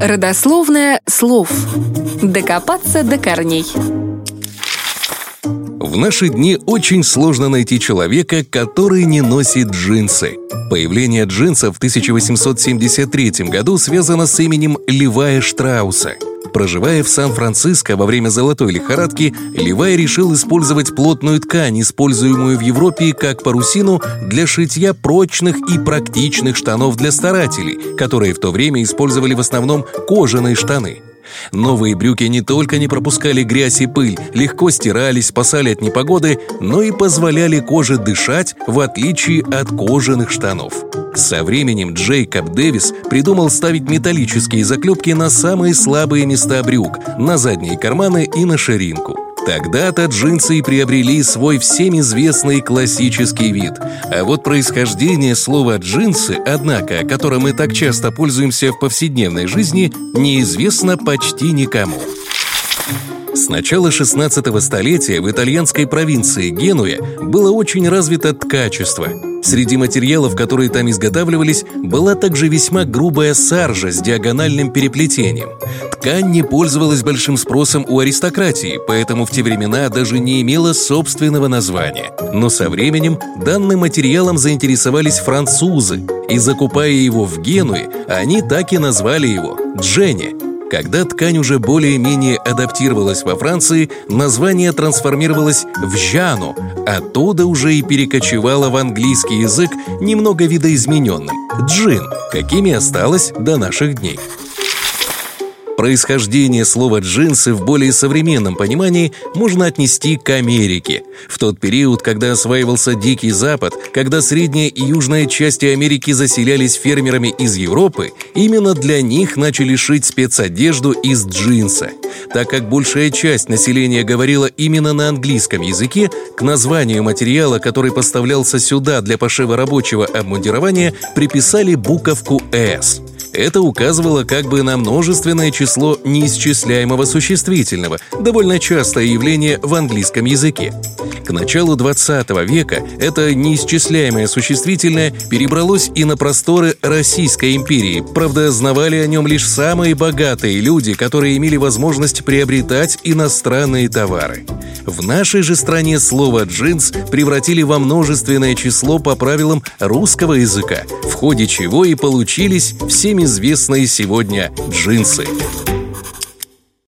Родословное слов. Докопаться до корней. В наши дни очень сложно найти человека, который не носит джинсы. Появление джинсов в 1873 году связано с именем Левая Штрауса. Проживая в Сан-Франциско во время золотой лихорадки, Левай решил использовать плотную ткань, используемую в Европе как парусину, для шитья прочных и практичных штанов для старателей, которые в то время использовали в основном кожаные штаны – Новые брюки не только не пропускали грязь и пыль, легко стирались, спасали от непогоды, но и позволяли коже дышать, в отличие от кожаных штанов. Со временем Джейкоб Дэвис придумал ставить металлические заклепки на самые слабые места брюк, на задние карманы и на ширинку. Тогда-то джинсы и приобрели свой всем известный классический вид. А вот происхождение слова «джинсы», однако, которым мы так часто пользуемся в повседневной жизни, неизвестно почти никому. С начала 16 столетия в итальянской провинции Генуя было очень развито ткачество. Среди материалов, которые там изготавливались, была также весьма грубая саржа с диагональным переплетением. Ткань не пользовалась большим спросом у аристократии, поэтому в те времена даже не имела собственного названия. Но со временем данным материалом заинтересовались французы, и закупая его в Генуе, они так и назвали его – Дженни – когда ткань уже более-менее адаптировалась во Франции, название трансформировалось в «жану», оттуда уже и перекочевало в английский язык немного видоизмененным – «джин», какими осталось до наших дней. Происхождение слова «джинсы» в более современном понимании можно отнести к Америке. В тот период, когда осваивался Дикий Запад, когда средняя и южная части Америки заселялись фермерами из Европы, именно для них начали шить спецодежду из джинса. Так как большая часть населения говорила именно на английском языке, к названию материала, который поставлялся сюда для пошива рабочего обмундирования, приписали буковку «С». Это указывало как бы на множественное число неисчисляемого существительного, довольно частое явление в английском языке. К началу 20 века это неисчисляемое существительное перебралось и на просторы Российской империи. Правда, знавали о нем лишь самые богатые люди, которые имели возможность приобретать иностранные товары. В нашей же стране слово «джинс» превратили во множественное число по правилам русского языка, в ходе чего и получились всеми известные сегодня джинсы.